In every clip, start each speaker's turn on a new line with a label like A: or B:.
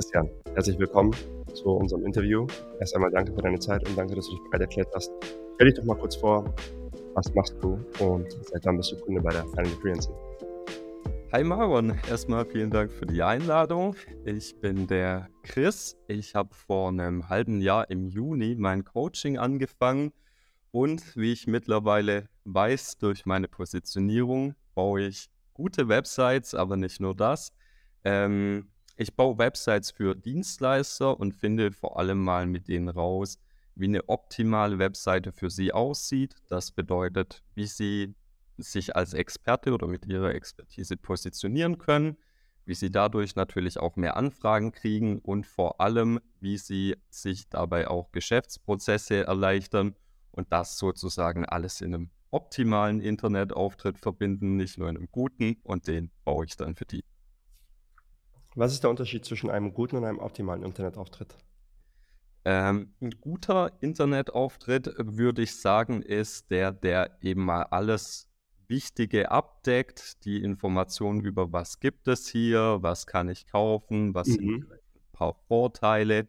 A: Christian, herzlich willkommen zu unserem Interview. Erst einmal danke für deine Zeit und danke, dass du dich bereit erklärt hast. Stell dich doch mal kurz vor, was machst du und seit wann bist du Kunde bei der Final Freelancing?
B: Hi Maron, erstmal vielen Dank für die Einladung. Ich bin der Chris. Ich habe vor einem halben Jahr im Juni mein Coaching angefangen und wie ich mittlerweile weiß durch meine Positionierung, baue ich gute Websites, aber nicht nur das. Ähm, ich baue Websites für Dienstleister und finde vor allem mal mit denen raus, wie eine optimale Webseite für sie aussieht. Das bedeutet, wie sie sich als Experte oder mit ihrer Expertise positionieren können, wie sie dadurch natürlich auch mehr Anfragen kriegen und vor allem, wie sie sich dabei auch Geschäftsprozesse erleichtern und das sozusagen alles in einem optimalen Internetauftritt verbinden, nicht nur in einem guten und den baue ich dann für die.
A: Was ist der Unterschied zwischen einem guten und einem optimalen Internetauftritt?
B: Ähm, ein guter Internetauftritt, würde ich sagen, ist der, der eben mal alles Wichtige abdeckt, die Informationen über was gibt es hier, was kann ich kaufen, was mhm. sind ein paar Vorteile.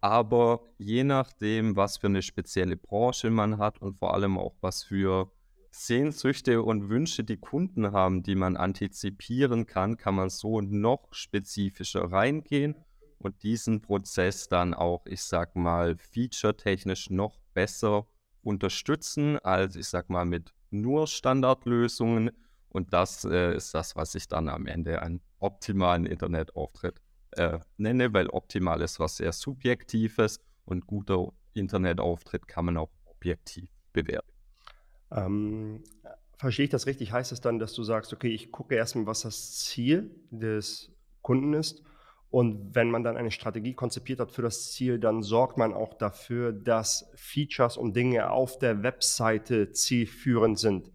B: Aber je nachdem, was für eine spezielle Branche man hat und vor allem auch was für Sehnsüchte und Wünsche die Kunden haben, die man antizipieren kann, kann man so noch spezifischer reingehen und diesen Prozess dann auch, ich sag mal, featuretechnisch noch besser unterstützen, als ich sag mal mit nur Standardlösungen. Und das äh, ist das, was ich dann am Ende einen optimalen Internetauftritt äh, nenne, weil optimal ist was sehr Subjektives und guter Internetauftritt kann man auch objektiv bewerten.
A: Ähm, verstehe ich das richtig? Heißt es dann, dass du sagst, okay, ich gucke erstmal, was das Ziel des Kunden ist und wenn man dann eine Strategie konzipiert hat für das Ziel, dann sorgt man auch dafür, dass Features und Dinge auf der Webseite zielführend sind.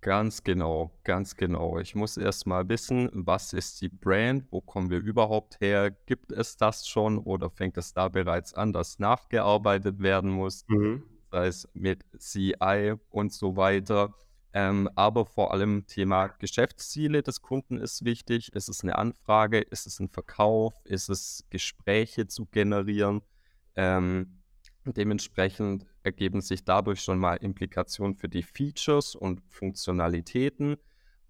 B: Ganz genau, ganz genau. Ich muss erst mal wissen, was ist die Brand, wo kommen wir überhaupt her? Gibt es das schon oder fängt es da bereits an, dass nachgearbeitet werden muss? Mhm. Sei es mit CI und so weiter. Ähm, aber vor allem Thema Geschäftsziele des Kunden ist wichtig. Ist es eine Anfrage? Ist es ein Verkauf? Ist es Gespräche zu generieren? Ähm, dementsprechend ergeben sich dadurch schon mal Implikationen für die Features und Funktionalitäten.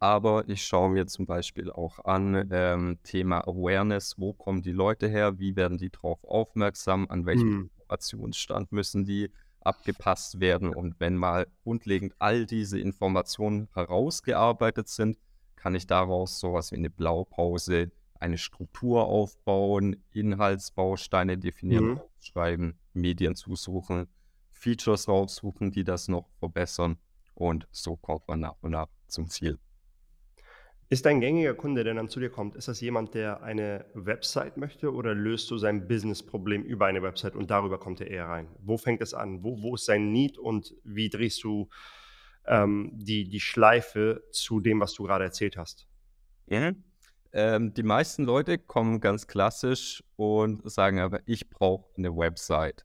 B: Aber ich schaue mir zum Beispiel auch an ähm, Thema Awareness. Wo kommen die Leute her? Wie werden die darauf aufmerksam? An welchem hm. Informationsstand müssen die abgepasst werden. Und wenn mal grundlegend all diese Informationen herausgearbeitet sind, kann ich daraus sowas wie eine Blaupause, eine Struktur aufbauen, Inhaltsbausteine definieren, mhm. schreiben, Medien zusuchen, Features raussuchen, die das noch verbessern. Und so kommt man nach und nach zum Ziel.
A: Ist ein gängiger Kunde, der dann zu dir kommt, ist das jemand, der eine Website möchte oder löst du sein Business-Problem über eine Website und darüber kommt er eher rein? Wo fängt es an? Wo, wo ist sein Need und wie drehst du ähm, die, die Schleife zu dem, was du gerade erzählt hast?
B: Ja. Ähm, die meisten Leute kommen ganz klassisch und sagen aber, ich brauche eine Website.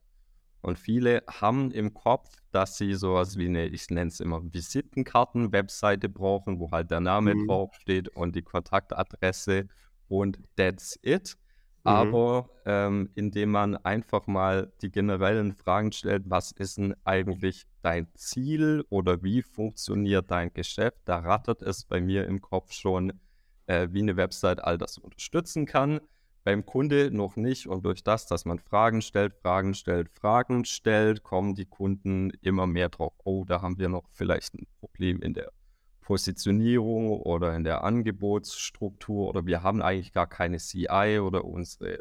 B: Und viele haben im Kopf, dass sie sowas wie eine, ich nenne es immer Visitenkarten-Webseite brauchen, wo halt der Name mhm. draufsteht und die Kontaktadresse und that's it. Mhm. Aber ähm, indem man einfach mal die generellen Fragen stellt, was ist denn eigentlich dein Ziel oder wie funktioniert dein Geschäft, da rattert es bei mir im Kopf schon, äh, wie eine Website all das unterstützen kann beim Kunde noch nicht. Und durch das, dass man Fragen stellt, Fragen stellt, Fragen stellt, kommen die Kunden immer mehr drauf, oh, da haben wir noch vielleicht ein Problem in der Positionierung oder in der Angebotsstruktur oder wir haben eigentlich gar keine CI oder unsere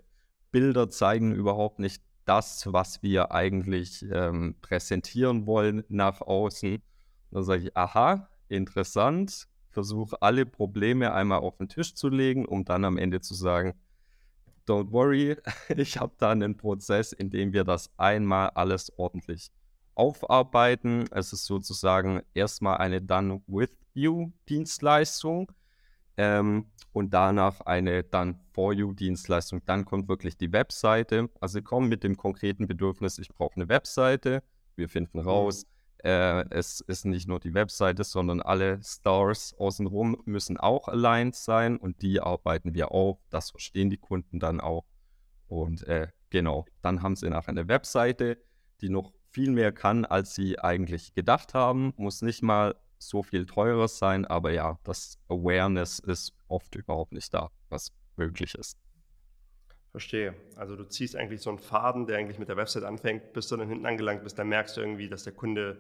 B: Bilder zeigen überhaupt nicht das, was wir eigentlich ähm, präsentieren wollen nach außen. Dann sage ich, aha, interessant, versuche alle Probleme einmal auf den Tisch zu legen, um dann am Ende zu sagen, don't worry, ich habe da einen Prozess, in dem wir das einmal alles ordentlich aufarbeiten. Es ist sozusagen erstmal eine Done with You Dienstleistung ähm, und danach eine Done for You Dienstleistung. Dann kommt wirklich die Webseite. Also kommen mit dem konkreten Bedürfnis, ich brauche eine Webseite. Wir finden mhm. raus, mhm äh, es ist nicht nur die Webseite, sondern alle Stars außenrum müssen auch aligned sein und die arbeiten wir auf. Das verstehen die Kunden dann auch Und äh, genau, dann haben sie nachher eine Webseite, die noch viel mehr kann, als sie eigentlich gedacht haben. Muss nicht mal so viel teurer sein, aber ja, das Awareness ist oft überhaupt nicht da, was möglich ist.
A: Verstehe. Also du ziehst eigentlich so einen Faden, der eigentlich mit der Website anfängt, bis du dann hinten angelangt bist, dann merkst du irgendwie, dass der Kunde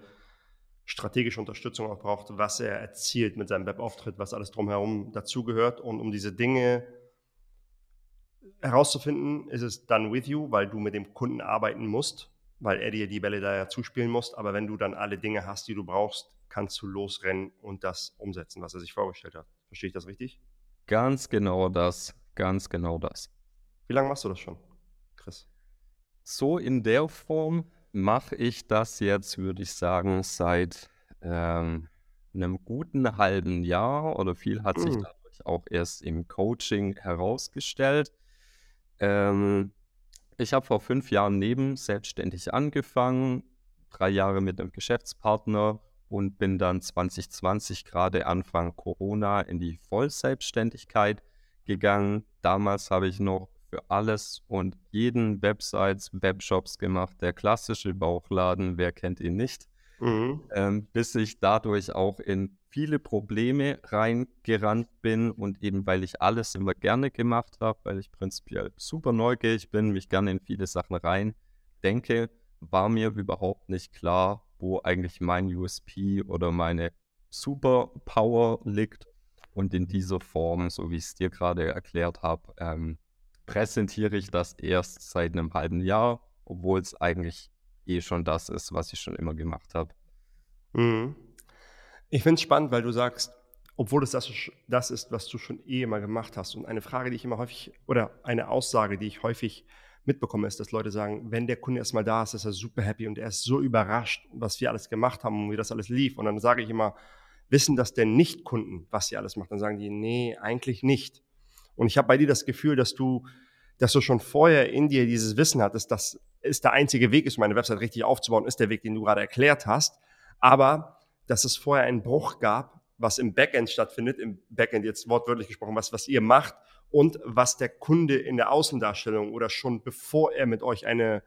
A: strategische Unterstützung auch braucht, was er erzielt mit seinem Webauftritt, was alles drumherum dazugehört. Und um diese Dinge herauszufinden, ist es done with you, weil du mit dem Kunden arbeiten musst, weil er dir die Bälle da ja zuspielen muss. Aber wenn du dann alle Dinge hast, die du brauchst, kannst du losrennen und das umsetzen, was er sich vorgestellt hat. Verstehe ich das richtig?
B: Ganz genau das. Ganz genau das.
A: Wie lange machst du das schon, Chris?
B: So in der Form mache ich das jetzt, würde ich sagen, seit ähm, einem guten halben Jahr oder viel hat sich mhm. dadurch auch erst im Coaching herausgestellt. Ähm, ich habe vor fünf Jahren neben selbstständig angefangen, drei Jahre mit einem Geschäftspartner und bin dann 2020 gerade Anfang Corona in die Vollselbstständigkeit gegangen. Damals habe ich noch für alles und jeden Websites, Webshops gemacht. Der klassische Bauchladen, wer kennt ihn nicht? Mhm. Ähm, bis ich dadurch auch in viele Probleme reingerannt bin und eben weil ich alles immer gerne gemacht habe, weil ich prinzipiell super neugierig bin, mich gerne in viele Sachen rein denke, war mir überhaupt nicht klar, wo eigentlich mein USP oder meine Superpower liegt. Und in dieser Form, so wie ich es dir gerade erklärt habe, ähm, präsentiere ich das erst seit einem halben Jahr, obwohl es eigentlich eh schon das ist, was ich schon immer gemacht habe.
A: Mhm. Ich finde es spannend, weil du sagst, obwohl es das, das ist, was du schon eh immer gemacht hast. Und eine Frage, die ich immer häufig, oder eine Aussage, die ich häufig mitbekomme, ist, dass Leute sagen, wenn der Kunde erstmal da ist, ist er super happy und er ist so überrascht, was wir alles gemacht haben und wie das alles lief. Und dann sage ich immer, wissen das denn Nicht-Kunden, was sie alles macht? Dann sagen die, nee, eigentlich nicht. Und ich habe bei dir das Gefühl, dass du, dass du schon vorher in dir dieses Wissen hattest, dass es der einzige Weg ist, um eine Website richtig aufzubauen, ist der Weg, den du gerade erklärt hast. Aber dass es vorher einen Bruch gab, was im Backend stattfindet, im Backend jetzt wortwörtlich gesprochen, was, was ihr macht und was der Kunde in der Außendarstellung oder schon bevor er mit euch eine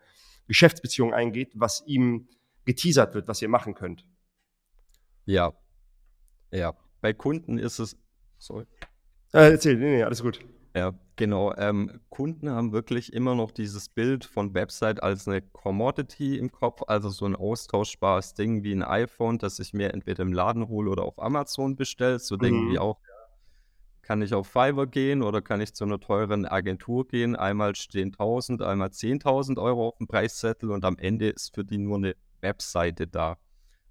A: Geschäftsbeziehung eingeht, was ihm geteasert wird, was ihr machen könnt.
B: Ja. Ja. Bei Kunden ist es. Sorry.
A: Äh, erzähl, nee, nee, alles gut.
B: Ja, genau. Ähm, Kunden haben wirklich immer noch dieses Bild von Website als eine Commodity im Kopf, also so ein austauschbares Ding wie ein iPhone, das ich mir entweder im Laden hole oder auf Amazon bestelle. So mhm. Dinge wie auch, kann ich auf Fiverr gehen oder kann ich zu einer teuren Agentur gehen? Einmal stehen 1000, einmal 10.000 Euro auf dem Preiszettel und am Ende ist für die nur eine Webseite da.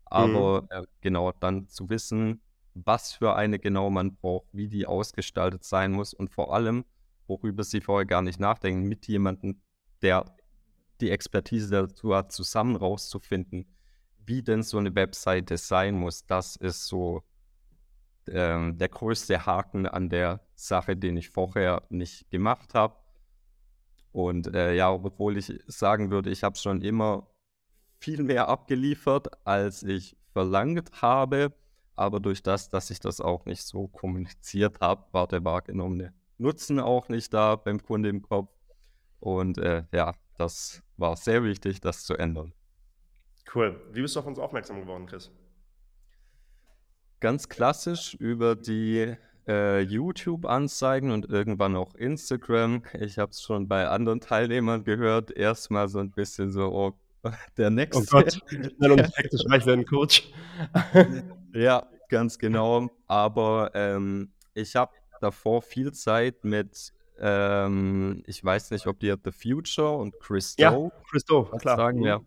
B: Aber mhm. äh, genau, dann zu wissen, was für eine genau man braucht, wie die ausgestaltet sein muss und vor allem, worüber sie vorher gar nicht nachdenken, mit jemandem, der die Expertise dazu hat, zusammen rauszufinden, wie denn so eine Webseite sein muss. Das ist so ähm, der größte Haken an der Sache, den ich vorher nicht gemacht habe. Und äh, ja, obwohl ich sagen würde, ich habe schon immer viel mehr abgeliefert, als ich verlangt habe, aber durch das, dass ich das auch nicht so kommuniziert habe, war der wahrgenommene Nutzen auch nicht da beim Kunde im Kopf. Und äh, ja, das war sehr wichtig, das zu ändern.
A: Cool. Wie bist du auf uns aufmerksam geworden, Chris?
B: Ganz klassisch über die äh, YouTube-Anzeigen und irgendwann auch Instagram. Ich habe es schon bei anderen Teilnehmern gehört. Erstmal so ein bisschen so, oh, der nächste. Oh Gott, schnell und hektisch reich werden, Coach. Ja, ganz genau. Aber ähm, ich habe davor viel Zeit mit, ähm, ich weiß nicht, ob dir The Future und Christo.
A: Ja, Christo, klar.
B: Sagen, mhm. ja.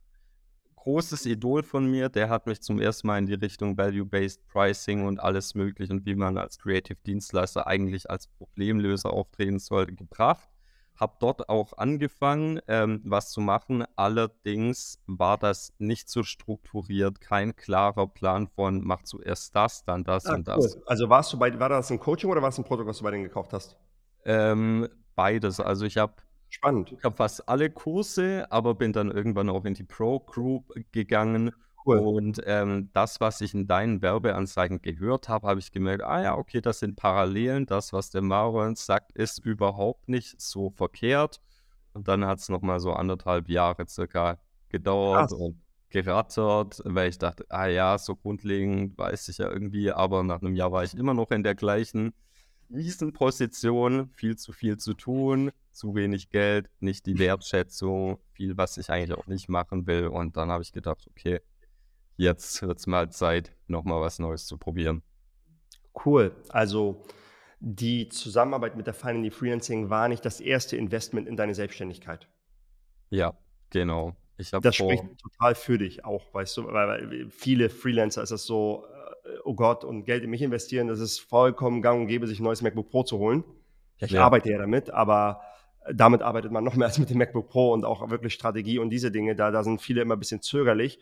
B: Großes Idol von mir, der hat mich zum ersten Mal in die Richtung Value-Based Pricing und alles Mögliche und wie man als Creative Dienstleister eigentlich als Problemlöser auftreten sollte, gebracht habe dort auch angefangen, ähm, was zu machen. Allerdings war das nicht so strukturiert, kein klarer Plan von mach zuerst das, dann das ah, und cool. das.
A: Also warst du bei, war das ein Coaching oder war es ein Produkt, was du bei denen gekauft hast?
B: Ähm, beides. Also ich habe
A: Spannend.
B: Ich habe fast alle Kurse, aber bin dann irgendwann auch in die Pro Group gegangen Cool. Und ähm, das, was ich in deinen Werbeanzeigen gehört habe, habe ich gemerkt, ah ja, okay, das sind Parallelen. Das, was der Maron sagt, ist überhaupt nicht so verkehrt. und dann hat es nochmal so anderthalb Jahre circa gedauert
A: Krass.
B: und gerattert, weil ich dachte, ah ja, so grundlegend weiß ich ja irgendwie, aber nach einem Jahr war ich immer noch in der gleichen miesen Position, viel zu viel zu tun, zu wenig Geld, nicht die Wertschätzung, viel, was ich eigentlich auch nicht machen will. Und dann habe ich gedacht, okay, jetzt wird es mal Zeit, nochmal was Neues zu probieren.
A: Cool. Also die Zusammenarbeit mit der Finally Freelancing war nicht das erste Investment in deine Selbstständigkeit.
B: Ja, genau.
A: Ich das spricht total für dich auch, weißt du, weil, viele Freelancer ist das so, äh, oh Gott, und Geld in mich investieren, das ist vollkommen gang und gäbe, sich ein neues MacBook Pro zu holen. Ja, ich ja. arbeite ja damit, aber damit arbeitet man noch mehr als mit dem MacBook Pro und auch wirklich Strategie und diese Dinge. Da, da sind viele immer ein bisschen zögerlich.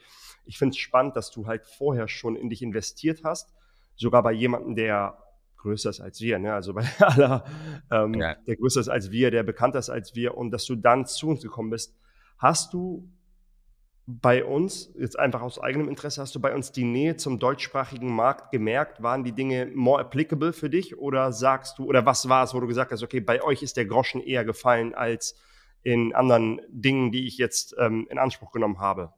A: Ich finde es spannend, dass du halt vorher schon in dich investiert hast, sogar bei jemandem, der größer ist als wir, ne? also bei aller, ähm, ja. der größer ist als wir, der bekannter ist als wir und dass du dann zu uns gekommen bist. Hast du bei uns, jetzt einfach aus eigenem Interesse, hast du bei uns die Nähe zum deutschsprachigen Markt gemerkt? Waren die Dinge more applicable für dich oder sagst du, oder was war es, wo du gesagt hast, okay, bei euch ist der Groschen eher gefallen als in anderen Dingen, die ich jetzt ähm, in Anspruch genommen habe?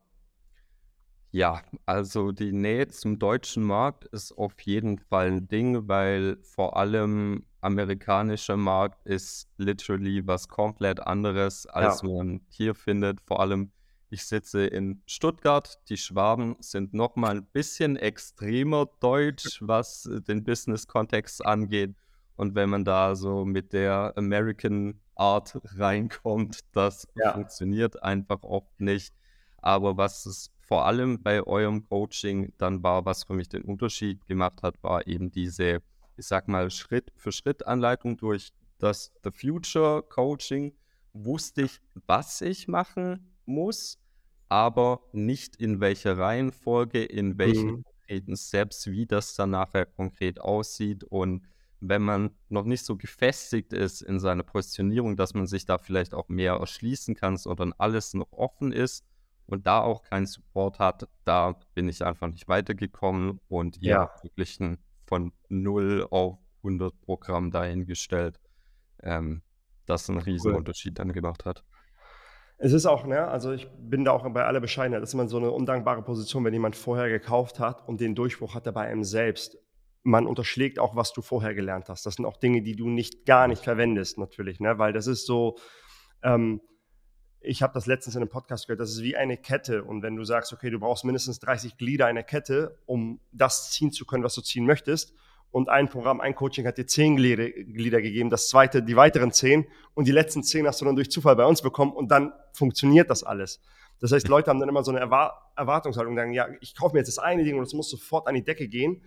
B: Ja, also die Nähe zum deutschen Markt ist auf jeden Fall ein Ding, weil vor allem amerikanischer Markt ist literally was komplett anderes, als ja. man hier findet. Vor allem, ich sitze in Stuttgart, die Schwaben sind noch mal ein bisschen extremer deutsch, was den Business-Kontext angeht. Und wenn man da so mit der American Art reinkommt, das ja. funktioniert einfach oft nicht. Aber was es vor allem bei eurem Coaching dann war, was für mich den Unterschied gemacht hat, war eben diese, ich sag mal, Schritt für Schritt Anleitung durch das The Future Coaching. Wusste ich, was ich machen muss, aber nicht in welcher Reihenfolge, in welchen mhm. konkreten Steps, wie das dann nachher konkret aussieht und wenn man noch nicht so gefestigt ist in seiner Positionierung, dass man sich da vielleicht auch mehr erschließen kann, sondern alles noch offen ist, und da auch keinen Support hat, da bin ich einfach nicht weitergekommen und ja, wirklich ein, von 0 auf 100 Programm dahingestellt, ähm, das einen riesen cool. Unterschied dann gemacht hat.
A: Es ist auch, ne, also ich bin da auch bei aller Bescheidenheit, das ist immer so eine undankbare Position, wenn jemand vorher gekauft hat und den Durchbruch hat er bei einem selbst. Man unterschlägt auch, was du vorher gelernt hast. Das sind auch Dinge, die du nicht gar nicht verwendest, natürlich, ne, weil das ist so, ähm, ich habe das letztens in einem Podcast gehört, das ist wie eine Kette. Und wenn du sagst, okay, du brauchst mindestens 30 Glieder einer Kette, um das ziehen zu können, was du ziehen möchtest, und ein Programm, ein Coaching hat dir zehn Glieder, Glieder gegeben, das zweite die weiteren zehn und die letzten zehn hast du dann durch Zufall bei uns bekommen und dann funktioniert das alles. Das heißt, Leute haben dann immer so eine Erwartungshaltung, sagen, ja, ich kaufe mir jetzt das eine Ding und es muss sofort an die Decke gehen.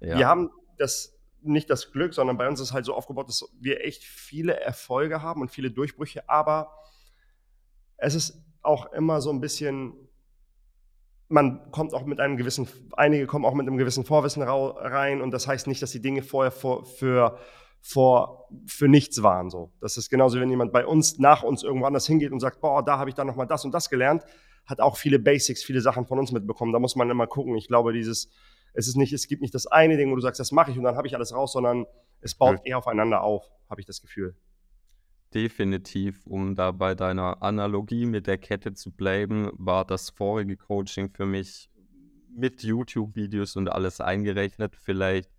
A: Ja. Wir haben das nicht das Glück, sondern bei uns ist halt so aufgebaut, dass wir echt viele Erfolge haben und viele Durchbrüche, aber es ist auch immer so ein bisschen, man kommt auch mit einem gewissen, einige kommen auch mit einem gewissen Vorwissen rein und das heißt nicht, dass die Dinge vorher vor, für, vor, für nichts waren. So. Das ist genauso, wenn jemand bei uns, nach uns irgendwo anders hingeht und sagt, boah, da habe ich dann nochmal das und das gelernt, hat auch viele Basics, viele Sachen von uns mitbekommen. Da muss man immer gucken. Ich glaube, dieses, es ist nicht, es gibt nicht das eine Ding, wo du sagst, das mache ich und dann habe ich alles raus, sondern es baut ja. eher aufeinander auf, habe ich das Gefühl
B: definitiv, um da bei deiner Analogie mit der Kette zu bleiben, war das vorige Coaching für mich mit YouTube-Videos und alles eingerechnet vielleicht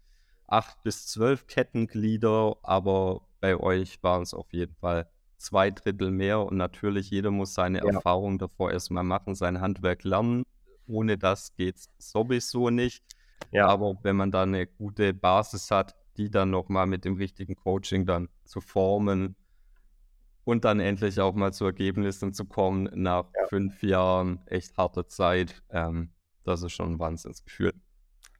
B: acht bis zwölf Kettenglieder, aber bei euch waren es auf jeden Fall zwei Drittel mehr und natürlich jeder muss seine ja. Erfahrung davor erstmal machen, sein Handwerk lernen. Ohne das geht es sowieso nicht. Ja. Aber wenn man da eine gute Basis hat, die dann nochmal mit dem richtigen Coaching dann zu formen, und dann endlich auch mal zu Ergebnissen zu kommen nach ja. fünf Jahren echt harter Zeit. Ähm, das ist schon ein Wahnsinnsgefühl.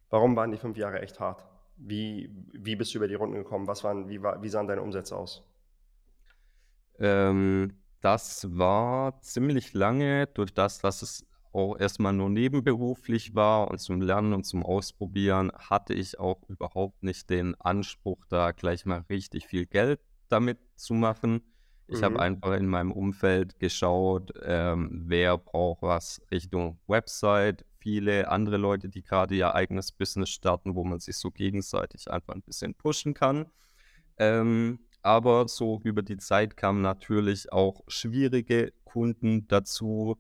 A: Warum waren die fünf Jahre echt hart? Wie, wie bist du über die Runden gekommen? Was waren, wie, war, wie sahen deine Umsätze aus?
B: Ähm, das war ziemlich lange, durch das, dass es auch erstmal nur nebenberuflich war und zum Lernen und zum Ausprobieren, hatte ich auch überhaupt nicht den Anspruch, da gleich mal richtig viel Geld damit zu machen. Ich mhm. habe einfach in meinem Umfeld geschaut, ähm, wer braucht was Richtung Website. Viele andere Leute, die gerade ihr eigenes Business starten, wo man sich so gegenseitig einfach ein bisschen pushen kann. Ähm, aber so über die Zeit kamen natürlich auch schwierige Kunden dazu,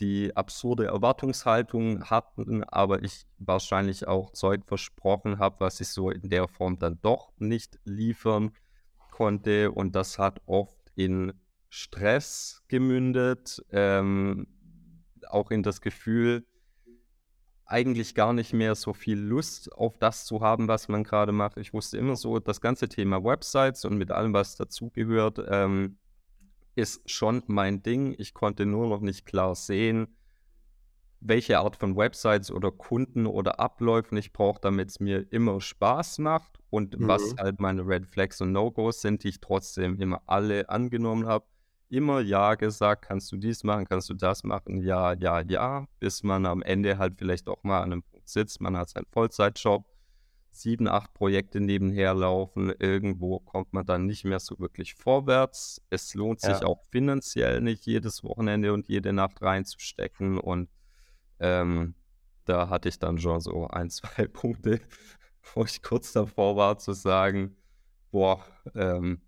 B: die absurde Erwartungshaltungen hatten, aber ich wahrscheinlich auch Zeug versprochen habe, was ich so in der Form dann doch nicht liefern konnte. Und das hat oft in Stress gemündet, ähm, auch in das Gefühl, eigentlich gar nicht mehr so viel Lust auf das zu haben, was man gerade macht. Ich wusste immer so, das ganze Thema Websites und mit allem, was dazugehört, ähm, ist schon mein Ding. Ich konnte nur noch nicht klar sehen, welche Art von Websites oder Kunden oder Abläufen ich brauche, damit es mir immer Spaß macht und mhm. was halt meine Red Flags und No-Gos sind, die ich trotzdem immer alle angenommen habe. Immer ja gesagt, kannst du dies machen, kannst du das machen, ja, ja, ja, bis man am Ende halt vielleicht auch mal an einem Punkt sitzt, man hat seinen Vollzeitjob sieben, acht Projekte nebenher laufen. Irgendwo kommt man dann nicht mehr so wirklich vorwärts. Es lohnt sich ja. auch finanziell nicht, jedes Wochenende und jede Nacht reinzustecken. Und ähm, da hatte ich dann schon so ein, zwei Punkte, wo ich kurz davor war zu sagen, boah, ähm,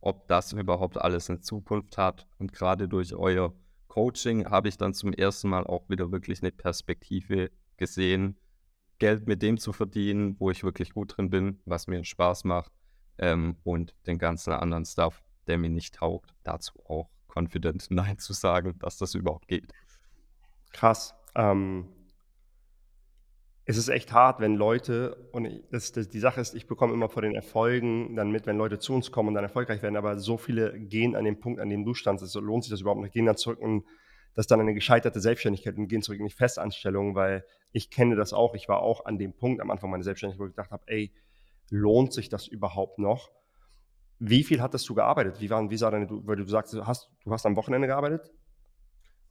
B: ob das überhaupt alles in Zukunft hat. Und gerade durch euer Coaching habe ich dann zum ersten Mal auch wieder wirklich eine Perspektive gesehen, Geld mit dem zu verdienen, wo ich wirklich gut drin bin, was mir Spaß macht ähm, und den ganzen anderen Stuff, der mir nicht taugt, dazu auch confident Nein zu sagen, dass das überhaupt geht.
A: Krass. Ähm, es ist echt hart, wenn Leute, und das, das, die Sache ist, ich bekomme immer vor den Erfolgen dann mit, wenn Leute zu uns kommen und dann erfolgreich werden, aber so viele gehen an den Punkt, an dem du standst, so lohnt sich das überhaupt nicht, gehen dann zurück und das ist dann eine gescheiterte Selbstständigkeit und gehen zurück in die Festanstellung, weil ich kenne das auch. Ich war auch an dem Punkt am Anfang meiner Selbstständigkeit, wo ich gedacht habe, ey, lohnt sich das überhaupt noch? Wie viel hattest du gearbeitet? Wie, waren, wie sah deine, weil du sagst, hast, du hast am Wochenende gearbeitet?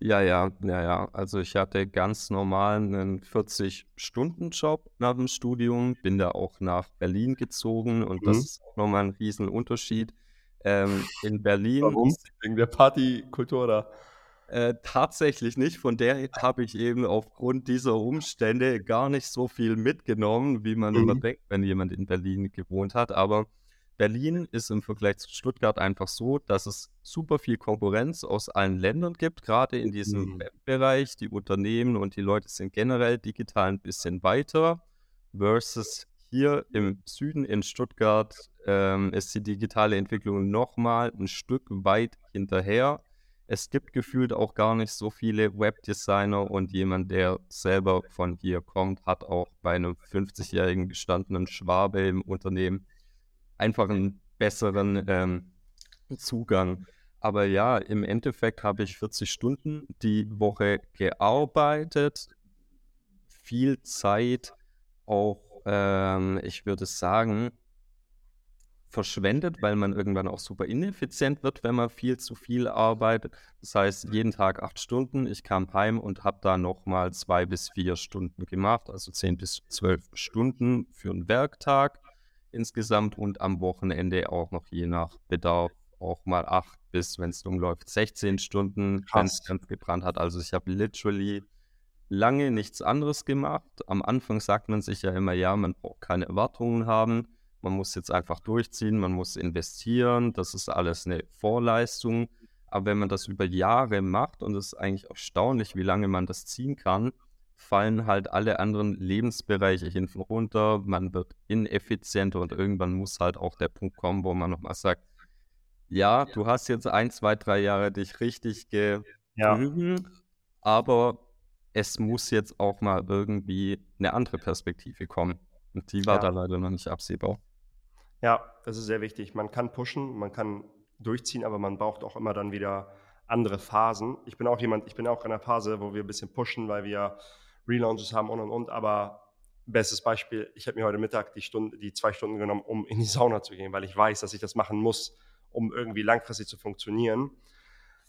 B: Ja, ja, ja, ja. Also ich hatte ganz normal einen 40-Stunden-Job nach dem Studium, bin da auch nach Berlin gezogen und mhm. das ist auch nochmal ein Riesenunterschied. Ähm, in Berlin.
A: Warum? Wegen der Partykultur oder?
B: Äh, tatsächlich nicht. Von der habe ich eben aufgrund dieser Umstände gar nicht so viel mitgenommen, wie man mhm. immer denkt, wenn jemand in Berlin gewohnt hat. Aber Berlin ist im Vergleich zu Stuttgart einfach so, dass es super viel Konkurrenz aus allen Ländern gibt, gerade in diesem mhm. Webbereich. Die Unternehmen und die Leute sind generell digital ein bisschen weiter, versus hier im Süden in Stuttgart ähm, ist die digitale Entwicklung nochmal ein Stück weit hinterher es gibt gefühlt auch gar nicht so viele Webdesigner und jemand, der selber von hier kommt, hat auch bei einem 50-jährigen gestandenen Schwabe im Unternehmen einfach einen besseren ähm, Zugang. Aber ja, im Endeffekt habe ich 40 Stunden die Woche gearbeitet, viel Zeit auch, ähm, ich würde sagen, verschwendet, weil man irgendwann auch super ineffizient wird, wenn man viel zu viel arbeitet. Das heißt, jeden Tag acht Stunden. Ich kam heim und habe da nochmal zwei bis vier Stunden gemacht, also zehn bis zwölf Stunden für einen Werktag insgesamt und am Wochenende auch noch je nach Bedarf auch mal acht bis, wenn es umläuft, 16 Stunden, wenn es ganz gebrannt hat. Also ich habe literally lange nichts anderes gemacht. Am Anfang sagt man sich ja immer, ja, man braucht keine Erwartungen haben man muss jetzt einfach durchziehen, man muss investieren, das ist alles eine Vorleistung. Aber wenn man das über Jahre macht, und es ist eigentlich erstaunlich, wie lange man das ziehen kann, fallen halt alle anderen Lebensbereiche hinten runter, man wird ineffizienter und irgendwann muss halt auch der Punkt kommen, wo man nochmal sagt, ja, du hast jetzt ein, zwei, drei Jahre dich richtig geüben, ja. aber es muss jetzt auch mal irgendwie eine andere Perspektive kommen. Und die war ja. da leider noch nicht absehbar.
A: Ja, das ist sehr wichtig. Man kann pushen, man kann durchziehen, aber man braucht auch immer dann wieder andere Phasen. Ich bin auch jemand, ich bin auch in einer Phase, wo wir ein bisschen pushen, weil wir Relaunches haben und und und. Aber bestes Beispiel, ich habe mir heute Mittag die, Stunde, die zwei Stunden genommen, um in die Sauna zu gehen, weil ich weiß, dass ich das machen muss, um irgendwie langfristig zu funktionieren.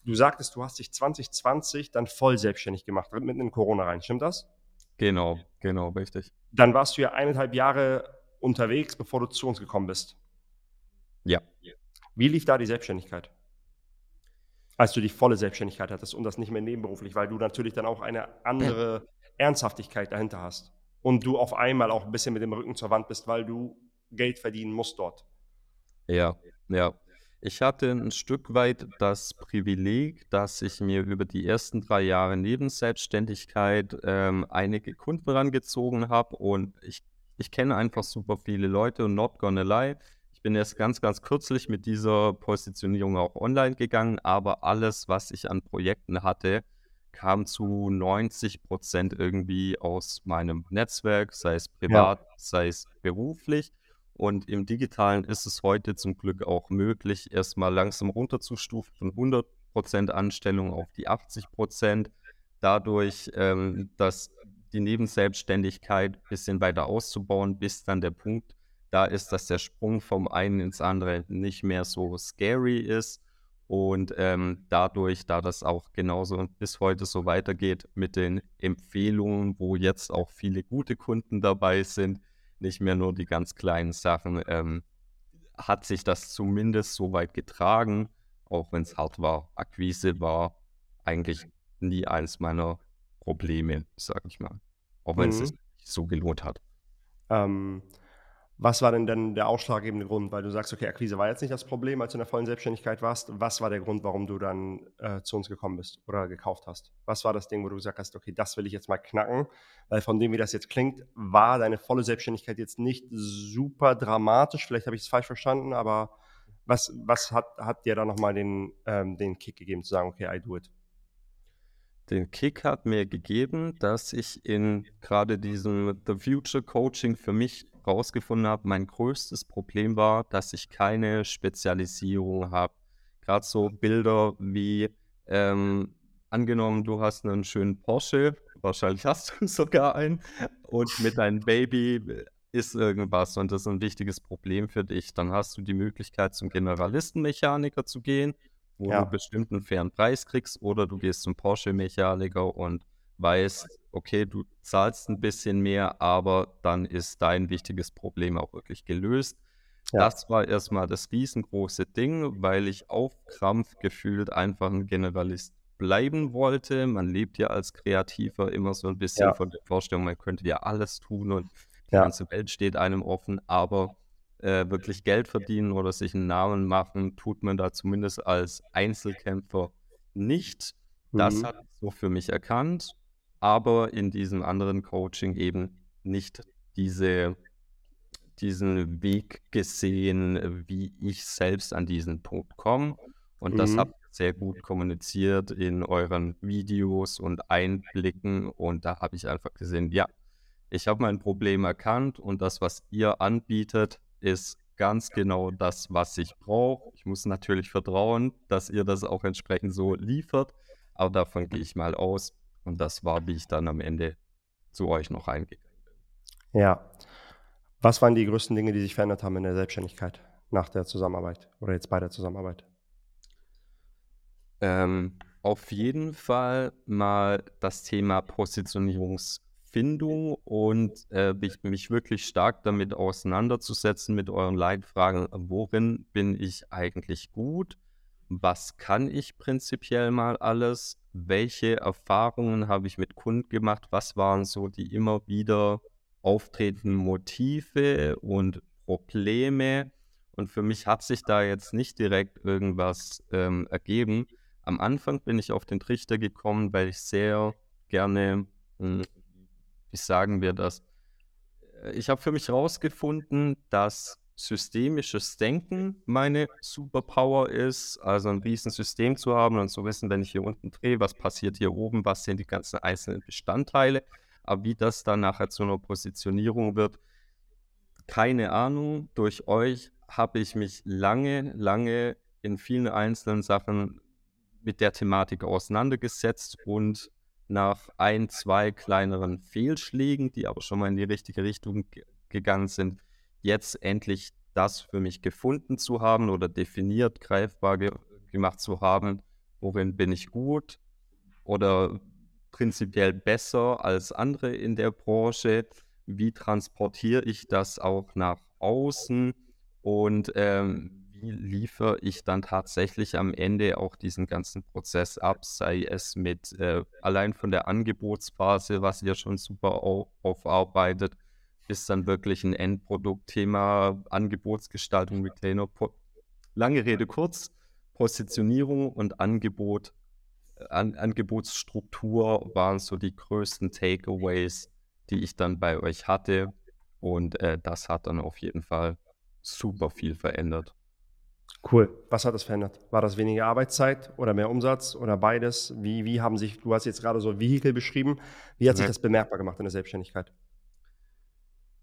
A: Du sagtest, du hast dich 2020 dann voll selbstständig gemacht, mitten in Corona rein. Stimmt das?
B: Genau, genau, richtig.
A: Dann warst du ja eineinhalb Jahre unterwegs, bevor du zu uns gekommen bist.
B: Ja.
A: Wie lief da die Selbstständigkeit? Als du die volle Selbstständigkeit hattest und das nicht mehr nebenberuflich, weil du natürlich dann auch eine andere Ernsthaftigkeit dahinter hast. Und du auf einmal auch ein bisschen mit dem Rücken zur Wand bist, weil du Geld verdienen musst dort.
B: Ja, Ja, ich hatte ein Stück weit das Privileg, dass ich mir über die ersten drei Jahre Nebenselbstständigkeit ähm, einige Kunden rangezogen habe und ich, ich kenne einfach super viele Leute und not gonna lie. Ich bin erst ganz, ganz kürzlich mit dieser Positionierung auch online gegangen, aber alles, was ich an Projekten hatte, kam zu 90 Prozent irgendwie aus meinem Netzwerk, sei es privat, ja. sei es beruflich. Und im Digitalen ist es heute zum Glück auch möglich, erstmal langsam runterzustufen von 100% Anstellung auf die 80%. Dadurch, ähm, dass die Nebenselbstständigkeit ein bisschen weiter auszubauen, bis dann der Punkt da ist, dass der Sprung vom einen ins andere nicht mehr so scary ist. Und ähm, dadurch, da das auch genauso bis heute so weitergeht mit den Empfehlungen, wo jetzt auch viele gute Kunden dabei sind, nicht mehr nur die ganz kleinen Sachen, ähm, hat sich das zumindest so weit getragen, auch wenn es hart war. Akquise war eigentlich nie eins meiner Probleme, sag ich mal. Auch wenn mhm. es sich so gelohnt hat.
A: Ähm, was war denn dann der ausschlaggebende Grund? Weil du sagst, okay, Akquise war jetzt nicht das Problem, als du in der vollen Selbstständigkeit warst. Was war der Grund, warum du dann äh, zu uns gekommen bist oder gekauft hast? Was war das Ding, wo du gesagt hast, okay, das will ich jetzt mal knacken? Weil von dem, wie das jetzt klingt, war deine volle Selbstständigkeit jetzt nicht super dramatisch. Vielleicht habe ich es falsch verstanden, aber was, was hat, hat dir da nochmal den, ähm, den Kick gegeben, zu sagen, okay, I do it?
B: Den Kick hat mir gegeben, dass ich in gerade diesem The Future Coaching für mich rausgefunden habe, mein größtes Problem war, dass ich keine Spezialisierung habe. Gerade so Bilder wie, ähm, angenommen, du hast einen schönen Porsche, wahrscheinlich hast du sogar einen, und mit deinem Baby ist irgendwas und das ist ein wichtiges Problem für dich. Dann hast du die Möglichkeit, zum Generalistenmechaniker zu gehen, wo ja. du bestimmt einen fairen Preis kriegst, oder du gehst zum Porsche-Mechaniker und weißt, okay, du zahlst ein bisschen mehr, aber dann ist dein wichtiges Problem auch wirklich gelöst. Ja. Das war erstmal das riesengroße Ding, weil ich auf Krampf gefühlt einfach ein Generalist bleiben wollte. Man lebt ja als Kreativer immer so ein bisschen ja. von der Vorstellung, man könnte ja alles tun und die ja. ganze Welt steht einem offen, aber äh, wirklich Geld verdienen oder sich einen Namen machen, tut man da zumindest als Einzelkämpfer nicht. Das mhm. hat so für mich erkannt aber in diesem anderen Coaching eben nicht diese, diesen Weg gesehen, wie ich selbst an diesen Punkt komme. Und mhm. das habt ihr sehr gut kommuniziert in euren Videos und Einblicken. Und da habe ich einfach gesehen, ja, ich habe mein Problem erkannt und das, was ihr anbietet, ist ganz genau das, was ich brauche. Ich muss natürlich vertrauen, dass ihr das auch entsprechend so liefert, aber davon gehe ich mal aus. Und das war, wie ich dann am Ende zu euch noch eingegangen
A: bin. Ja. Was waren die größten Dinge, die sich verändert haben in der Selbstständigkeit nach der Zusammenarbeit oder jetzt bei der Zusammenarbeit?
B: Ähm, auf jeden Fall mal das Thema Positionierungsfindung und äh, mich, mich, wirklich stark damit auseinanderzusetzen mit euren Leitfragen. Worin bin ich eigentlich gut? Was kann ich prinzipiell mal alles? welche Erfahrungen habe ich mit Kunden gemacht, was waren so die immer wieder auftretenden Motive und Probleme. Und für mich hat sich da jetzt nicht direkt irgendwas ähm, ergeben. Am Anfang bin ich auf den Trichter gekommen, weil ich sehr gerne, hm, wie sagen wir das, äh, ich habe für mich herausgefunden, dass systemisches Denken meine Superpower ist, also ein Riesensystem zu haben und zu wissen, wenn ich hier unten drehe, was passiert hier oben, was sind die ganzen einzelnen Bestandteile, aber wie das dann nachher zu einer Positionierung wird, keine Ahnung. Durch euch habe ich mich lange, lange in vielen einzelnen Sachen mit der Thematik auseinandergesetzt und nach ein, zwei kleineren Fehlschlägen, die aber schon mal in die richtige Richtung gegangen sind, jetzt endlich das für mich gefunden zu haben oder definiert, greifbar ge gemacht zu haben, worin bin ich gut oder prinzipiell besser als andere in der Branche, wie transportiere ich das auch nach außen? Und ähm, wie liefere ich dann tatsächlich am Ende auch diesen ganzen Prozess ab, sei es mit äh, allein von der Angebotsphase, was ihr schon super aufarbeitet, bis dann wirklich ein Endproduktthema, Angebotsgestaltung, Retainer, lange Rede kurz, Positionierung und Angebot, äh, An Angebotsstruktur waren so die größten Takeaways, die ich dann bei euch hatte. Und äh, das hat dann auf jeden Fall super viel verändert.
A: Cool. Was hat das verändert? War das weniger Arbeitszeit oder mehr Umsatz oder beides? Wie, wie haben sich, du hast jetzt gerade so Vehikel beschrieben, wie hat sich das bemerkbar gemacht in der Selbstständigkeit?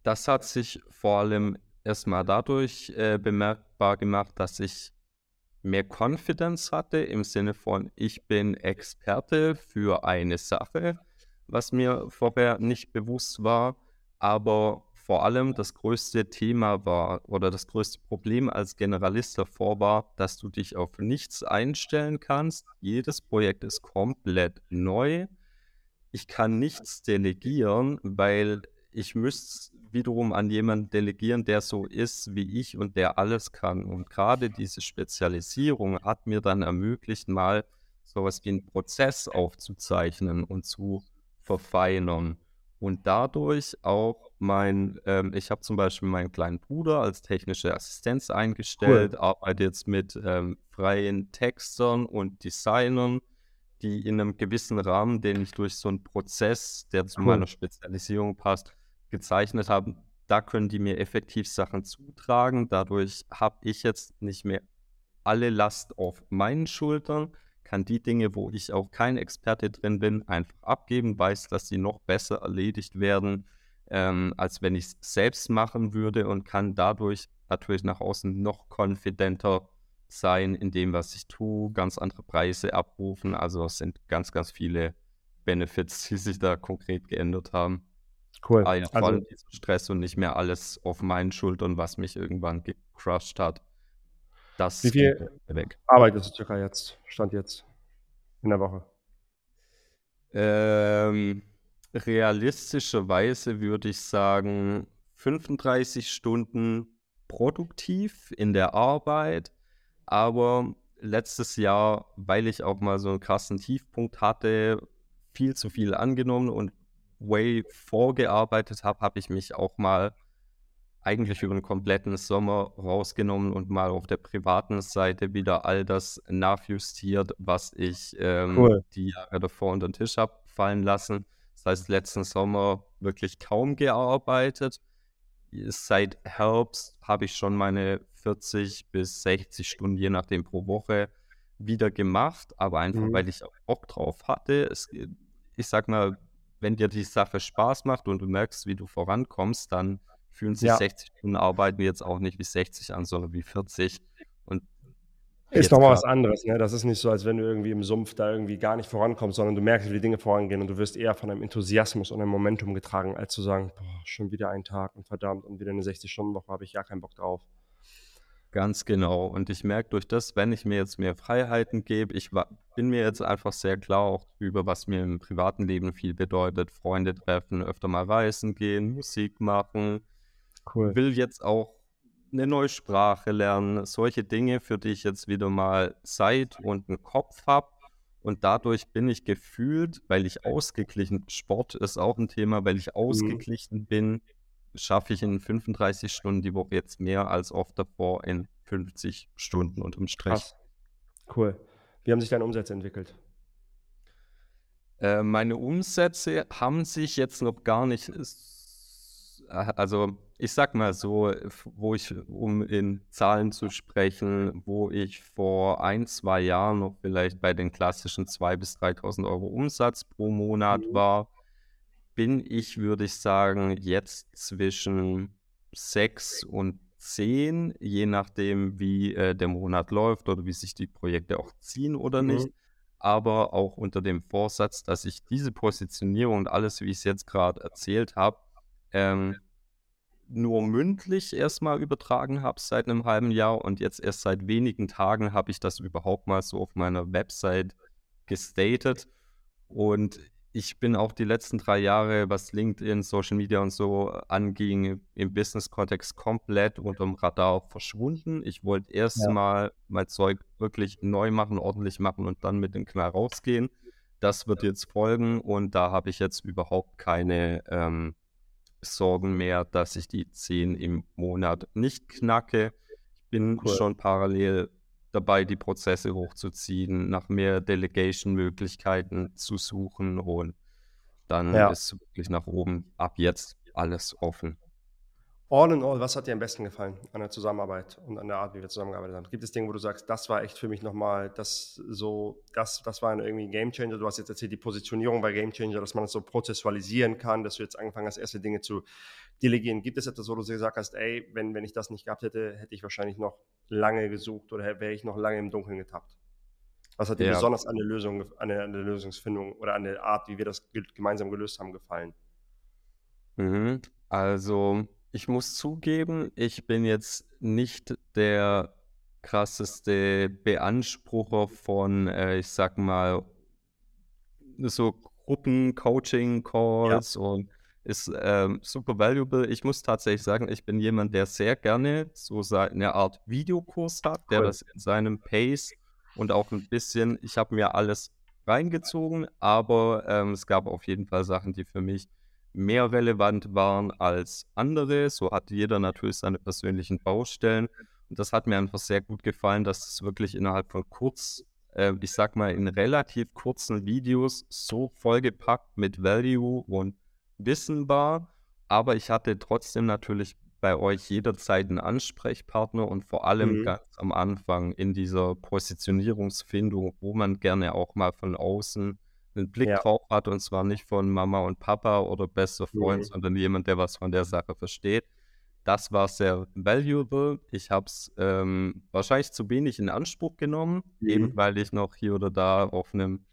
B: Das hat sich vor allem erstmal dadurch äh, bemerkbar gemacht, dass ich mehr Confidence hatte im Sinne von, ich bin Experte für eine Sache, was mir vorher nicht bewusst war, aber vor allem das größte Thema war oder das größte Problem als Generalist davor war, dass du dich auf nichts einstellen kannst. Jedes Projekt ist komplett neu. Ich kann nichts delegieren, weil ich müsste wiederum an jemanden delegieren, der so ist wie ich und der alles kann. Und gerade diese Spezialisierung hat mir dann ermöglicht, mal sowas wie einen Prozess aufzuzeichnen und zu verfeinern. Und dadurch auch mein, ähm, ich habe zum Beispiel meinen kleinen Bruder als technische Assistenz eingestellt, cool. arbeite jetzt mit ähm, freien Textern und Designern, die in einem gewissen Rahmen, den ich durch so einen Prozess, der zu cool. meiner Spezialisierung passt, gezeichnet habe, da können die mir effektiv Sachen zutragen. Dadurch habe ich jetzt nicht mehr alle Last auf meinen Schultern, kann die Dinge, wo ich auch kein Experte drin bin, einfach abgeben, weiß, dass sie noch besser erledigt werden, ähm, als wenn ich es selbst machen würde und kann dadurch natürlich nach außen noch konfidenter sein in dem, was ich tue, ganz andere Preise abrufen. Also es sind ganz, ganz viele Benefits, die sich da konkret geändert haben. Cool. Ja, vor also, diesen Stress und nicht mehr alles auf meinen Schultern, was mich irgendwann gecrushed hat.
A: Das Wie viel weg. arbeitest du circa jetzt, Stand jetzt in der Woche?
B: Ähm, realistischerweise würde ich sagen 35 Stunden produktiv in der Arbeit, aber letztes Jahr, weil ich auch mal so einen krassen Tiefpunkt hatte, viel zu viel angenommen und way vorgearbeitet habe, habe ich mich auch mal eigentlich über den kompletten Sommer rausgenommen und mal auf der privaten Seite wieder all das nachjustiert, was ich ähm, cool. die Jahre davor unter den Tisch habe fallen lassen. Das heißt, letzten Sommer wirklich kaum gearbeitet. Seit Herbst habe ich schon meine 40 bis 60 Stunden, je nachdem pro Woche, wieder gemacht, aber einfach, mhm. weil ich auch Bock drauf hatte. Es, ich sag mal, wenn dir die Sache Spaß macht und du merkst, wie du vorankommst, dann fühlen sich ja. 60 Stunden Arbeiten jetzt auch nicht wie 60 an, sondern wie 40. Und
A: ist nochmal was anderes, ne? Das ist nicht so, als wenn du irgendwie im Sumpf da irgendwie gar nicht vorankommst, sondern du merkst, wie die Dinge vorangehen und du wirst eher von einem Enthusiasmus und einem Momentum getragen, als zu sagen, boah, schon wieder ein Tag und verdammt und wieder eine 60-Stunden-Woche habe ich ja keinen Bock drauf.
B: Ganz genau. Und ich merke durch das, wenn ich mir jetzt mehr Freiheiten gebe, ich bin mir jetzt einfach sehr klar auch über, was mir im privaten Leben viel bedeutet. Freunde treffen, öfter mal reisen gehen, Musik machen. Cool. Will jetzt auch eine neue Sprache lernen. Solche Dinge, für die ich jetzt wieder mal Zeit und einen Kopf habe. Und dadurch bin ich gefühlt, weil ich ausgeglichen, Sport ist auch ein Thema, weil ich mhm. ausgeglichen mhm. bin, schaffe ich in 35 Stunden die Woche jetzt mehr als oft davor in 50 Stunden unterm Strich. Krass.
A: Cool. Wie haben sich deine Umsätze entwickelt?
B: Äh, meine Umsätze haben sich jetzt noch gar nicht, also ich sag mal so, wo ich, um in Zahlen zu sprechen, wo ich vor ein, zwei Jahren noch vielleicht bei den klassischen 2.000 bis 3.000 Euro Umsatz pro Monat mhm. war, bin ich, würde ich sagen, jetzt zwischen sechs und zehn, je nachdem, wie äh, der Monat läuft oder wie sich die Projekte auch ziehen oder mhm. nicht. Aber auch unter dem Vorsatz, dass ich diese Positionierung und alles, wie ich es jetzt gerade erzählt habe, ähm, nur mündlich erstmal übertragen habe seit einem halben Jahr und jetzt erst seit wenigen Tagen habe ich das überhaupt mal so auf meiner Website gestatet. Und ich bin auch die letzten drei Jahre, was LinkedIn, Social Media und so anging, im Business-Kontext komplett unterm Radar verschwunden. Ich wollte erstmal ja. mein Zeug wirklich neu machen, ordentlich machen und dann mit dem Knall rausgehen. Das wird jetzt folgen und da habe ich jetzt überhaupt keine ähm, Sorgen mehr, dass ich die 10 im Monat nicht knacke. Ich bin cool. schon parallel dabei, die Prozesse hochzuziehen, nach mehr Delegation-Möglichkeiten zu suchen und dann ja. ist wirklich nach oben ab jetzt alles offen.
A: All in all, was hat dir am besten gefallen an der Zusammenarbeit und an der Art, wie wir zusammengearbeitet haben? Gibt es Dinge, wo du sagst, das war echt für mich nochmal, das so, das, das war irgendwie ein Game Changer? Du hast jetzt erzählt, die Positionierung bei Game Changer, dass man es so prozessualisieren kann, dass du jetzt angefangen hast, erste Dinge zu delegieren. Gibt es etwas, wo du gesagt hast, ey, wenn, wenn ich das nicht gehabt hätte, hätte ich wahrscheinlich noch lange gesucht oder wäre ich noch lange im Dunkeln getappt? Was hat dir ja. besonders an der Lösung, an der, an der Lösungsfindung oder an der Art, wie wir das gemeinsam gelöst haben, gefallen?
B: Mhm. Also, ich muss zugeben, ich bin jetzt nicht der krasseste Beansprucher von, äh, ich sag mal, so Gruppen-Coaching-Calls ja. und ist ähm, super valuable. Ich muss tatsächlich sagen, ich bin jemand, der sehr gerne so eine Art Videokurs hat, der das in seinem Pace und auch ein bisschen, ich habe mir alles reingezogen, aber ähm, es gab auf jeden Fall Sachen, die für mich mehr relevant waren als andere. So hat jeder natürlich seine persönlichen Baustellen. Und das hat mir einfach sehr gut gefallen, dass es wirklich innerhalb von kurz, äh, ich sag mal, in relativ kurzen Videos so vollgepackt mit Value und Wissen war. Aber ich hatte trotzdem natürlich bei euch jederzeit einen Ansprechpartner und vor allem mhm. ganz am Anfang in dieser Positionierungsfindung, wo man gerne auch mal von außen einen Blick ja. drauf hat und zwar nicht von Mama und Papa oder bester Freund, mhm. sondern jemand, der was von der Sache versteht. Das war sehr valuable. Ich habe es ähm, wahrscheinlich zu wenig in Anspruch genommen, mhm. eben weil ich noch hier oder da auf einem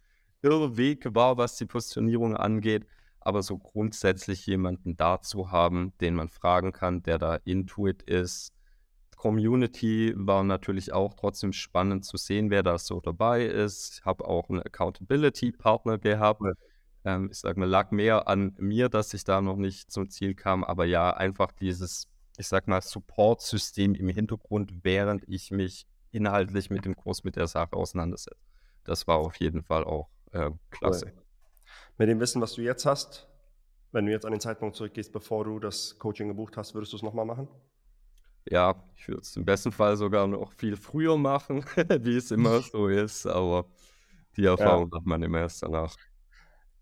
B: Irrweg war, was die Positionierung angeht. Aber so grundsätzlich jemanden da zu haben, den man fragen kann, der da Intuit ist, Community war natürlich auch trotzdem spannend zu sehen, wer da so dabei ist. Ich habe auch einen Accountability-Partner gehabt. Ähm, ich sage mal, lag mehr an mir, dass ich da noch nicht zum Ziel kam. Aber ja, einfach dieses, ich sag mal, Support-System im Hintergrund, während ich mich inhaltlich mit dem Kurs, mit der Sache auseinandersetze. Das war auf jeden Fall auch äh, klasse. Cool.
A: Mit dem Wissen, was du jetzt hast, wenn du jetzt an den Zeitpunkt zurückgehst, bevor du das Coaching gebucht hast, würdest du es nochmal machen?
B: ja, ich würde es im besten Fall sogar noch viel früher machen, wie es immer so ist, aber die Erfahrung ja. hat man immer erst danach.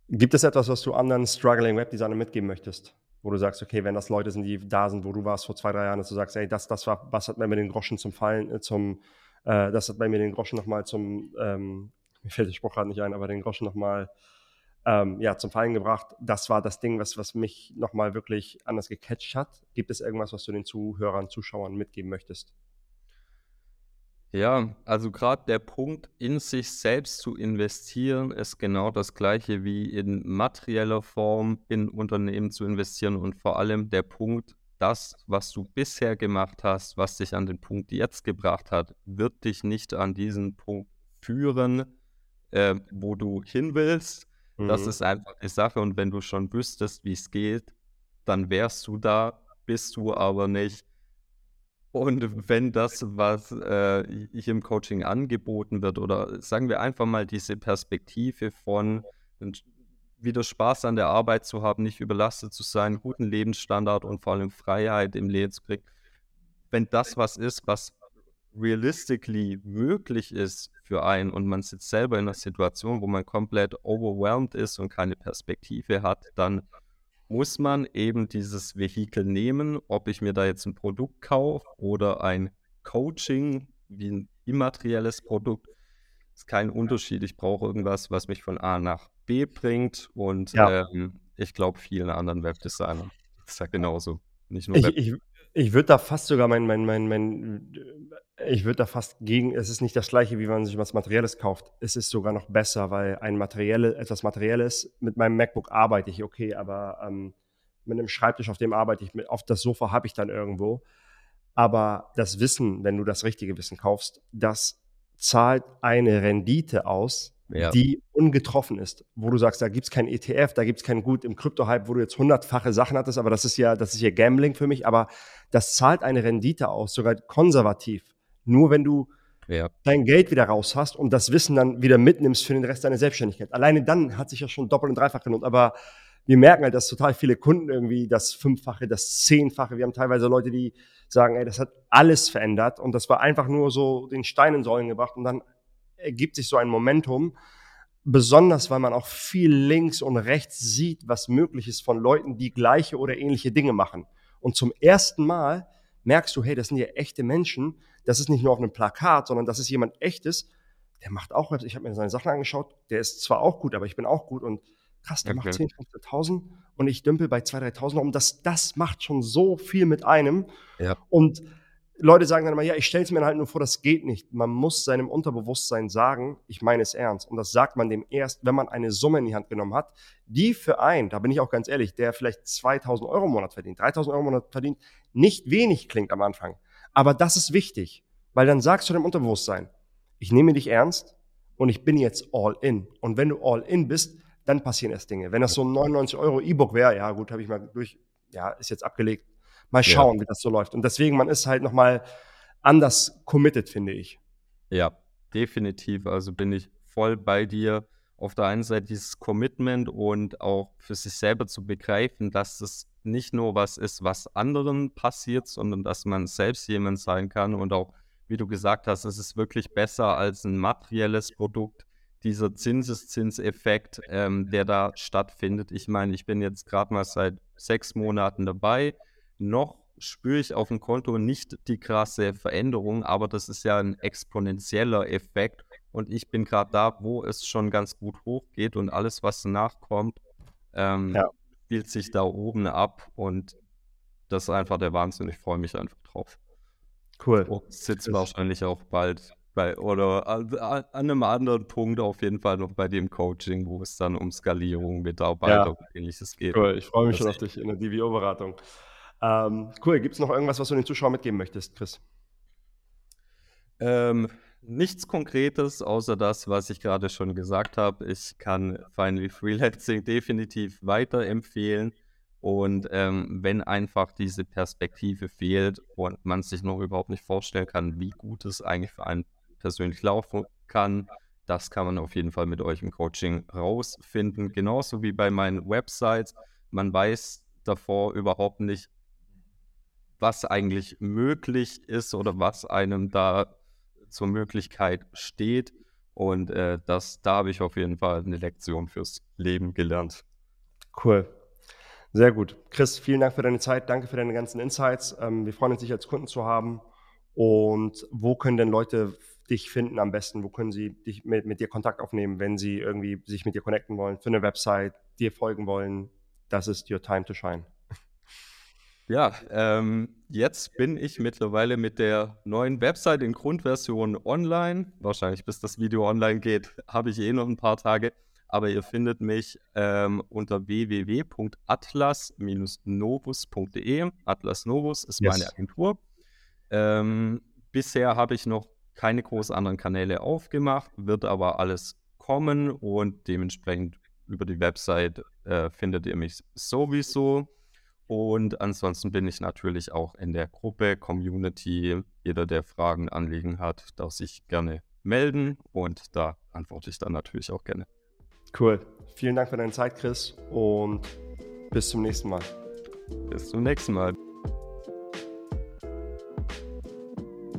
A: Gibt es etwas, was du anderen struggling Webdesignern mitgeben möchtest? Wo du sagst, okay, wenn das Leute sind, die da sind, wo du warst vor zwei, drei Jahren, dass du sagst, ey, das, das war, was hat bei mir den Groschen zum Fallen, äh, zum, äh, das hat bei mir den Groschen nochmal zum, ähm, mir fällt der Spruch gerade nicht ein, aber den Groschen nochmal ähm, ja, zum Fallen gebracht. Das war das Ding, was, was mich nochmal wirklich anders gecatcht hat. Gibt es irgendwas, was du den Zuhörern, Zuschauern mitgeben möchtest?
B: Ja, also gerade der Punkt, in sich selbst zu investieren, ist genau das gleiche wie in materieller Form in Unternehmen zu investieren und vor allem der Punkt, das, was du bisher gemacht hast, was dich an den Punkt jetzt gebracht hat, wird dich nicht an diesen Punkt führen, äh, wo du hin willst. Mhm. Das ist einfach die Sache. Und wenn du schon wüsstest, wie es geht, dann wärst du da, bist du aber nicht. Und wenn das, was äh, hier im Coaching angeboten wird, oder sagen wir einfach mal diese Perspektive von wieder Spaß an der Arbeit zu haben, nicht überlastet zu sein, guten Lebensstandard und vor allem Freiheit im Leben zu kriegen, wenn das was ist, was realistically möglich ist für einen und man sitzt selber in einer Situation, wo man komplett overwhelmed ist und keine Perspektive hat, dann muss man eben dieses Vehikel nehmen, ob ich mir da jetzt ein Produkt kaufe oder ein Coaching wie ein immaterielles Produkt, ist kein Unterschied. Ich brauche irgendwas, was mich von A nach B bringt und ja. ähm, ich glaube vielen anderen Webdesignern ist ja genauso. Nicht nur
A: ich, ich, ich würde da fast sogar mein, mein, mein, mein, ich würde da fast gegen, es ist nicht das gleiche, wie wenn man sich was Materielles kauft. Es ist sogar noch besser, weil ein materielle, etwas Materielles, mit meinem MacBook arbeite ich, okay, aber ähm, mit einem Schreibtisch, auf dem arbeite ich, auf das Sofa habe ich dann irgendwo. Aber das Wissen, wenn du das richtige Wissen kaufst, das zahlt eine Rendite aus, ja. die ungetroffen ist, wo du sagst, da gibt es kein ETF, da gibt es kein Gut im Krypto-Hype, wo du jetzt hundertfache Sachen hattest, aber das ist ja, das ist ja Gambling für mich, aber das zahlt eine Rendite aus, sogar konservativ. Nur wenn du ja. dein Geld wieder raus hast und das Wissen dann wieder mitnimmst für den Rest deiner Selbstständigkeit. Alleine dann hat sich ja schon doppelt und dreifach gelohnt, aber wir merken halt, dass total viele Kunden irgendwie das Fünffache, das Zehnfache, wir haben teilweise Leute, die sagen, ey, das hat alles verändert und das war einfach nur so den Stein in Säulen gebracht und dann ergibt sich so ein Momentum, besonders weil man auch viel links und rechts sieht, was möglich ist von Leuten, die gleiche oder ähnliche Dinge machen. Und zum ersten Mal merkst du, hey, das sind ja echte Menschen, das ist nicht nur auf einem Plakat, sondern das ist jemand echtes, der macht auch, ich habe mir seine Sachen angeschaut, der ist zwar auch gut, aber ich bin auch gut und krass, der okay. macht 10, 15.000 und ich dümpel bei 2.000, 3.000 um. Das, das macht schon so viel mit einem.
B: Ja.
A: Und Leute sagen dann immer, ja, ich stelle es mir halt nur vor, das geht nicht. Man muss seinem Unterbewusstsein sagen, ich meine es ernst. Und das sagt man dem erst, wenn man eine Summe in die Hand genommen hat, die für einen, da bin ich auch ganz ehrlich, der vielleicht 2000 Euro im Monat verdient, 3000 Euro im Monat verdient, nicht wenig klingt am Anfang. Aber das ist wichtig, weil dann sagst du dem Unterbewusstsein, ich nehme dich ernst und ich bin jetzt all in. Und wenn du all in bist, dann passieren erst Dinge. Wenn das so ein 99 Euro E-Book wäre, ja gut, habe ich mal durch, ja, ist jetzt abgelegt. Mal schauen, ja. wie das so läuft. Und deswegen, man ist halt nochmal anders committed, finde ich.
B: Ja, definitiv. Also bin ich voll bei dir. Auf der einen Seite dieses Commitment und auch für sich selber zu begreifen, dass es nicht nur was ist, was anderen passiert, sondern dass man selbst jemand sein kann und auch, wie du gesagt hast, es ist wirklich besser als ein materielles Produkt dieser Zinseszinseffekt, ähm, der da stattfindet. Ich meine, ich bin jetzt gerade mal seit sechs Monaten dabei. Noch spüre ich auf dem Konto nicht die krasse Veränderung, aber das ist ja ein exponentieller Effekt. Und ich bin gerade da, wo es schon ganz gut hochgeht und alles, was nachkommt, ähm, ja. spielt sich da oben ab. Und das ist einfach der Wahnsinn. Ich freue mich einfach drauf.
A: Cool.
B: Und sitzt wahrscheinlich auch bald bei, oder an, an, einem anderen Punkt auf jeden Fall noch bei dem Coaching, wo es dann um Skalierung, Mitarbeiter ja. und ähnliches geht.
A: Cool, ich freue mich schon auf dich in der DVO-Beratung. Ähm, cool, gibt es noch irgendwas, was du den Zuschauern mitgeben möchtest, Chris?
B: Ähm, nichts Konkretes, außer das, was ich gerade schon gesagt habe. Ich kann Finally Freelancing definitiv weiterempfehlen. Und ähm, wenn einfach diese Perspektive fehlt und man sich noch überhaupt nicht vorstellen kann, wie gut es eigentlich für einen persönlich laufen kann. Das kann man auf jeden Fall mit euch im Coaching rausfinden. Genauso wie bei meinen Websites. Man weiß davor überhaupt nicht, was eigentlich möglich ist oder was einem da zur Möglichkeit steht. Und äh, das, da habe ich auf jeden Fall eine Lektion fürs Leben gelernt.
A: Cool. Sehr gut. Chris, vielen Dank für deine Zeit. Danke für deine ganzen Insights. Ähm, wir freuen uns, dich als Kunden zu haben. Und wo können denn Leute dich finden am besten? Wo können sie dich mit, mit dir Kontakt aufnehmen, wenn sie irgendwie sich mit dir connecten wollen, für eine Website, dir folgen wollen? Das ist your time to shine.
B: Ja, ähm, jetzt bin ich mittlerweile mit der neuen Website in Grundversion online. Wahrscheinlich bis das Video online geht, habe ich eh noch ein paar Tage. Aber ihr findet mich ähm, unter www.atlas-novus.de. Atlas Novus ist yes. meine Agentur. Ähm, bisher habe ich noch keine großen anderen Kanäle aufgemacht, wird aber alles kommen und dementsprechend über die Website äh, findet ihr mich sowieso. Und ansonsten bin ich natürlich auch in der Gruppe, Community. Jeder, der Fragen, Anliegen hat, darf sich gerne melden und da antworte ich dann natürlich auch gerne.
A: Cool. Vielen Dank für deine Zeit, Chris, und bis zum nächsten Mal.
B: Bis zum nächsten Mal.